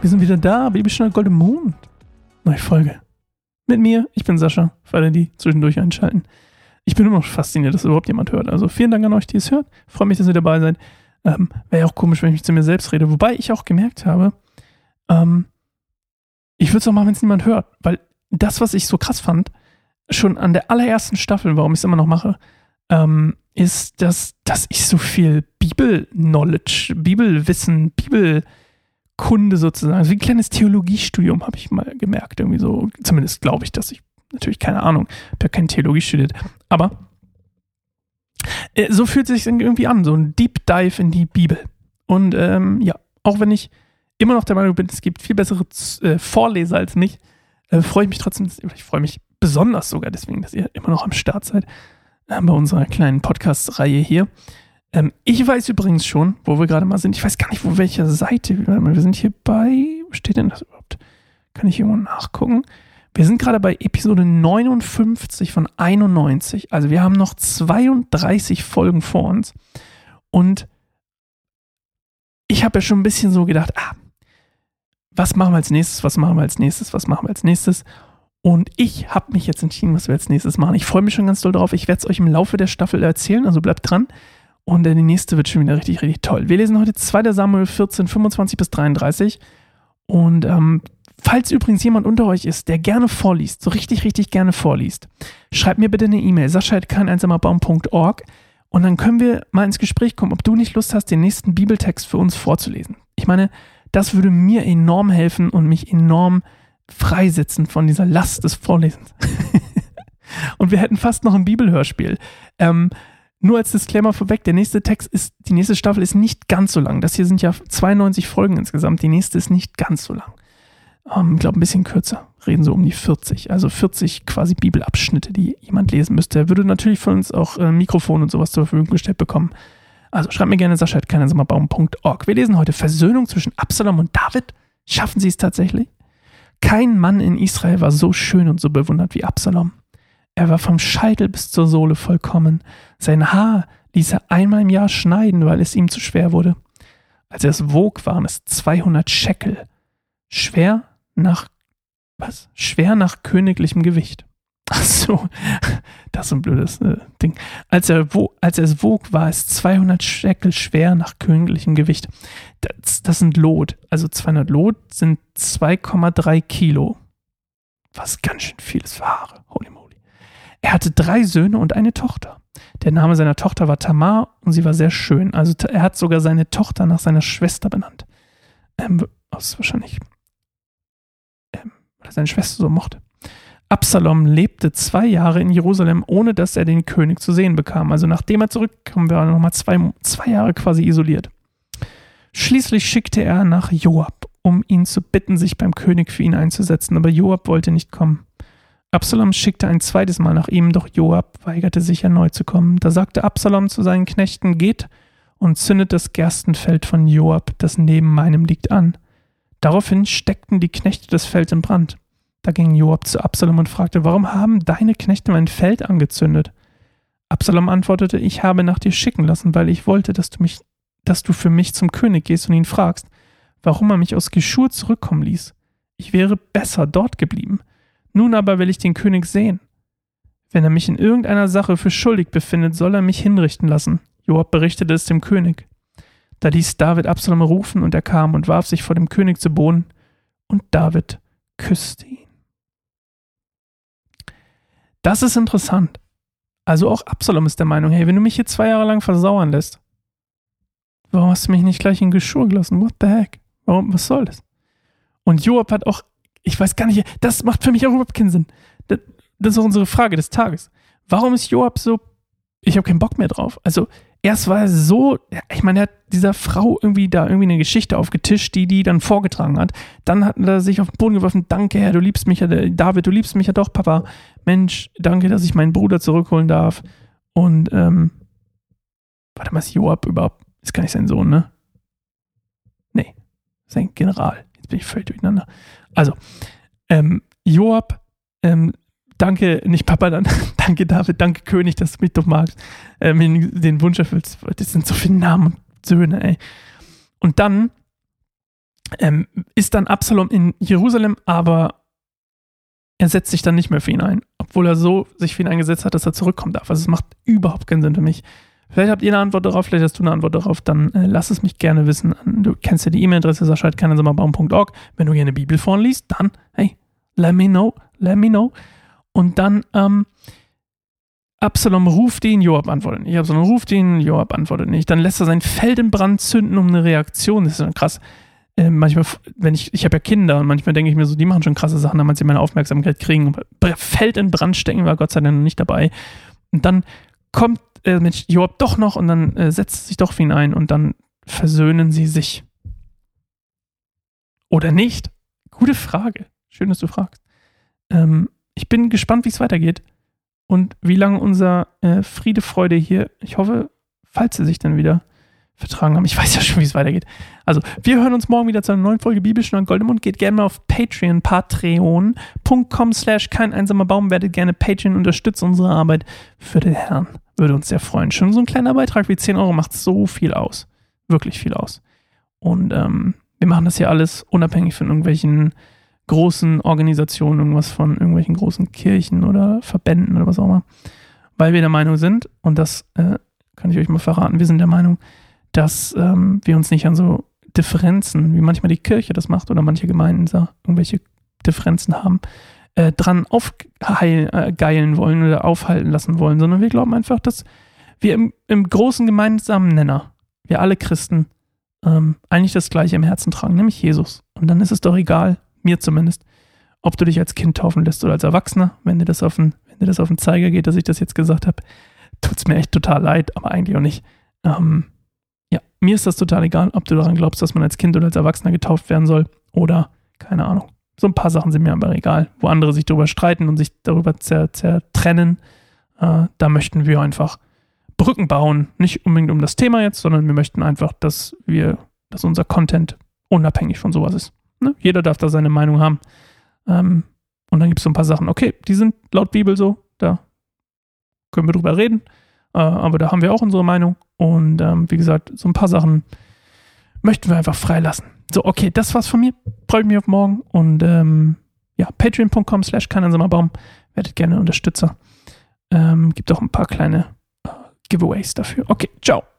Wir sind wieder da, Babystunde Golden Mond. Neue Folge. Mit mir, ich bin Sascha, für alle, die zwischendurch einschalten. Ich bin immer noch fasziniert, dass überhaupt jemand hört. Also vielen Dank an euch, die es hört. Freue mich, dass ihr dabei seid. Ähm, Wäre ja auch komisch, wenn ich zu mir selbst rede. Wobei ich auch gemerkt habe, ähm, ich würde es auch machen, wenn es niemand hört. Weil das, was ich so krass fand, schon an der allerersten Staffel, warum ich es immer noch mache, ähm, ist, dass, dass ich so viel Bibel-Knowledge, Bibelwissen, Bibelkunde sozusagen, also wie ein kleines Theologiestudium habe ich mal gemerkt, irgendwie so, zumindest glaube ich, dass ich, natürlich keine Ahnung, habe keine Theologie studiert, aber äh, so fühlt es sich irgendwie an, so ein Deep Dive in die Bibel. Und ähm, ja, auch wenn ich immer noch der Meinung bin, es gibt viel bessere äh, Vorleser als mich, äh, freue ich mich trotzdem, ich freue mich besonders sogar deswegen, dass ihr immer noch am Start seid bei unserer kleinen Podcast-Reihe hier. Ähm, ich weiß übrigens schon, wo wir gerade mal sind. Ich weiß gar nicht, wo welche Seite. Wir sind hier bei. Wo steht denn das überhaupt? Kann ich irgendwo nachgucken? Wir sind gerade bei Episode 59 von 91. Also wir haben noch 32 Folgen vor uns. Und ich habe ja schon ein bisschen so gedacht, ah, was machen wir als nächstes, was machen wir als nächstes, was machen wir als nächstes. Und ich habe mich jetzt entschieden, was wir als nächstes machen. Ich freue mich schon ganz doll drauf. Ich werde es euch im Laufe der Staffel erzählen, also bleibt dran. Und die nächste wird schon wieder richtig, richtig toll. Wir lesen heute 2. Samuel 14, 25 bis 33. Und ähm, falls übrigens jemand unter euch ist, der gerne vorliest, so richtig, richtig gerne vorliest, schreibt mir bitte eine E-Mail, sascha.keineinsamerbaum.org und dann können wir mal ins Gespräch kommen, ob du nicht Lust hast, den nächsten Bibeltext für uns vorzulesen. Ich meine, das würde mir enorm helfen und mich enorm freisetzen von dieser Last des Vorlesens. und wir hätten fast noch ein Bibelhörspiel. Ähm, nur als Disclaimer vorweg, der nächste Text ist, die nächste Staffel ist nicht ganz so lang. Das hier sind ja 92 Folgen insgesamt. Die nächste ist nicht ganz so lang. Ähm, ich glaube, ein bisschen kürzer. Reden so um die 40. Also 40 quasi Bibelabschnitte, die jemand lesen müsste. Er würde natürlich von uns auch äh, Mikrofon und sowas zur Verfügung gestellt bekommen. Also schreibt mir gerne sascha.keinersammerbaum.org. Wir lesen heute Versöhnung zwischen Absalom und David. Schaffen sie es tatsächlich? Kein Mann in Israel war so schön und so bewundert wie Absalom. Er war vom Scheitel bis zur Sohle vollkommen. Sein Haar ließ er einmal im Jahr schneiden, weil es ihm zu schwer wurde. Als er es wog, waren es 200 Scheckel. Schwer nach, was? Schwer nach königlichem Gewicht. Ach so, das ist ein blödes äh, Ding. Als er, wo, als er es wog, war es 200 Scheckel schwer nach königlichem Gewicht. Das, das sind Lot. Also 200 Lot sind 2,3 Kilo. Was ganz schön vieles für Haare. Holy moly. Er hatte drei Söhne und eine Tochter. Der Name seiner Tochter war Tamar und sie war sehr schön. Also er hat sogar seine Tochter nach seiner Schwester benannt. Ähm, aus wahrscheinlich, ähm, weil er seine Schwester so mochte. Absalom lebte zwei Jahre in Jerusalem, ohne dass er den König zu sehen bekam. Also nachdem er zurückkam, war er nochmal zwei, zwei Jahre quasi isoliert. Schließlich schickte er nach Joab, um ihn zu bitten, sich beim König für ihn einzusetzen, aber Joab wollte nicht kommen. Absalom schickte ein zweites Mal nach ihm, doch Joab weigerte sich erneut zu kommen. Da sagte Absalom zu seinen Knechten, geht und zündet das Gerstenfeld von Joab, das neben meinem liegt, an. Daraufhin steckten die Knechte das Feld in Brand. Da ging Joab zu Absalom und fragte, warum haben deine Knechte mein Feld angezündet? Absalom antwortete, ich habe nach dir schicken lassen, weil ich wollte, dass du mich, dass du für mich zum König gehst und ihn fragst, warum er mich aus Geschur zurückkommen ließ. Ich wäre besser dort geblieben. Nun aber will ich den König sehen. Wenn er mich in irgendeiner Sache für schuldig befindet, soll er mich hinrichten lassen. Joab berichtete es dem König. Da ließ David Absalom rufen, und er kam und warf sich vor dem König zu Boden, und David küsste ihn. Das ist interessant. Also auch Absalom ist der Meinung, hey, wenn du mich hier zwei Jahre lang versauern lässt, warum hast du mich nicht gleich in Geschur gelassen? What the heck? Warum, was soll das? Und Joab hat auch, ich weiß gar nicht, das macht für mich auch überhaupt keinen Sinn. Das, das ist auch unsere Frage des Tages. Warum ist Joab so, ich habe keinen Bock mehr drauf? Also, erst war er so, ich meine, er hat dieser Frau irgendwie da irgendwie eine Geschichte aufgetischt, die die dann vorgetragen hat. Dann hat er sich auf den Boden geworfen, danke Herr, du liebst mich ja, David, du liebst mich ja doch, Papa. Mensch, danke, dass ich meinen Bruder zurückholen darf. Und, ähm, warte mal, ist Joab überhaupt, ist gar nicht sein Sohn, ne? Nee, sein General. Jetzt bin ich völlig durcheinander. Also, ähm, Joab, ähm, danke, nicht Papa, dann, danke David, danke König, dass du mich doch magst, äh, den Wunsch erfüllst. Das sind so viele Namen und Söhne, ey. Und dann ähm, ist dann Absalom in Jerusalem, aber er setzt sich dann nicht mehr für ihn ein, obwohl er so sich für ihn eingesetzt hat, dass er zurückkommen darf. Also es macht überhaupt keinen Sinn für mich. Vielleicht habt ihr eine Antwort darauf, vielleicht hast du eine Antwort darauf, dann äh, lass es mich gerne wissen. Du kennst ja die E-Mail-Adresse sascha.keinersammerbaum.org. Wenn du gerne Bibel vorliest, dann, hey, let me know, let me know. Und dann, ähm, Absalom ruft ihn, Joab antwortet nicht. Absalom ruft ihn, Joab antwortet nicht. Dann lässt er sein Feld in Brand zünden um eine Reaktion. Das ist dann krass. Äh, manchmal, wenn ich, ich habe ja Kinder und manchmal denke ich mir so, die machen schon krasse Sachen, damit sie meine Aufmerksamkeit kriegen. Feld in Brand stecken war Gott sei Dank nicht dabei. Und dann kommt äh, mit Joab doch noch und dann äh, setzt sich doch für ihn ein und dann versöhnen sie sich. Oder nicht? Gute Frage. Schön, dass du fragst. Ähm, ich bin gespannt, wie es weitergeht und wie lange unser äh, Friede, Freude hier, ich hoffe, falls sie sich dann wieder vertragen haben. Ich weiß ja schon, wie es weitergeht. Also, wir hören uns morgen wieder zu einer neuen Folge Bibelstunde Goldemund. Geht gerne mal auf Patreon, patreon.com slash kein einsamer Baum. Werdet gerne Patreon, unterstützt unsere Arbeit für den Herrn. Würde uns sehr freuen. Schon so ein kleiner Beitrag wie 10 Euro macht so viel aus. Wirklich viel aus. Und ähm, wir machen das hier alles unabhängig von irgendwelchen großen Organisationen, irgendwas von irgendwelchen großen Kirchen oder Verbänden oder was auch immer. Weil wir der Meinung sind, und das äh, kann ich euch mal verraten, wir sind der Meinung, dass ähm, wir uns nicht an so Differenzen, wie manchmal die Kirche das macht oder manche Gemeinden da irgendwelche Differenzen haben, äh, dran aufgeilen äh, wollen oder aufhalten lassen wollen, sondern wir glauben einfach, dass wir im, im großen gemeinsamen Nenner, wir alle Christen, ähm, eigentlich das Gleiche im Herzen tragen, nämlich Jesus. Und dann ist es doch egal, mir zumindest, ob du dich als Kind taufen lässt oder als Erwachsener, wenn dir das auf den, wenn dir das auf den Zeiger geht, dass ich das jetzt gesagt habe, tut es mir echt total leid, aber eigentlich auch nicht. Ähm, ja, mir ist das total egal, ob du daran glaubst, dass man als Kind oder als Erwachsener getauft werden soll oder keine Ahnung. So ein paar Sachen sind mir aber egal, wo andere sich darüber streiten und sich darüber zertrennen. Äh, da möchten wir einfach Brücken bauen. Nicht unbedingt um das Thema jetzt, sondern wir möchten einfach, dass wir, dass unser Content unabhängig von sowas ist. Ne? Jeder darf da seine Meinung haben. Ähm, und dann gibt es so ein paar Sachen, okay, die sind laut Bibel so, da können wir drüber reden. Äh, aber da haben wir auch unsere Meinung. Und ähm, wie gesagt, so ein paar Sachen möchten wir einfach freilassen. So, okay, das war's von mir. Freue mich auf morgen. Und ähm, ja, patreon.com slash Baum. Werdet gerne Unterstützer. Ähm, gibt auch ein paar kleine äh, Giveaways dafür. Okay, ciao.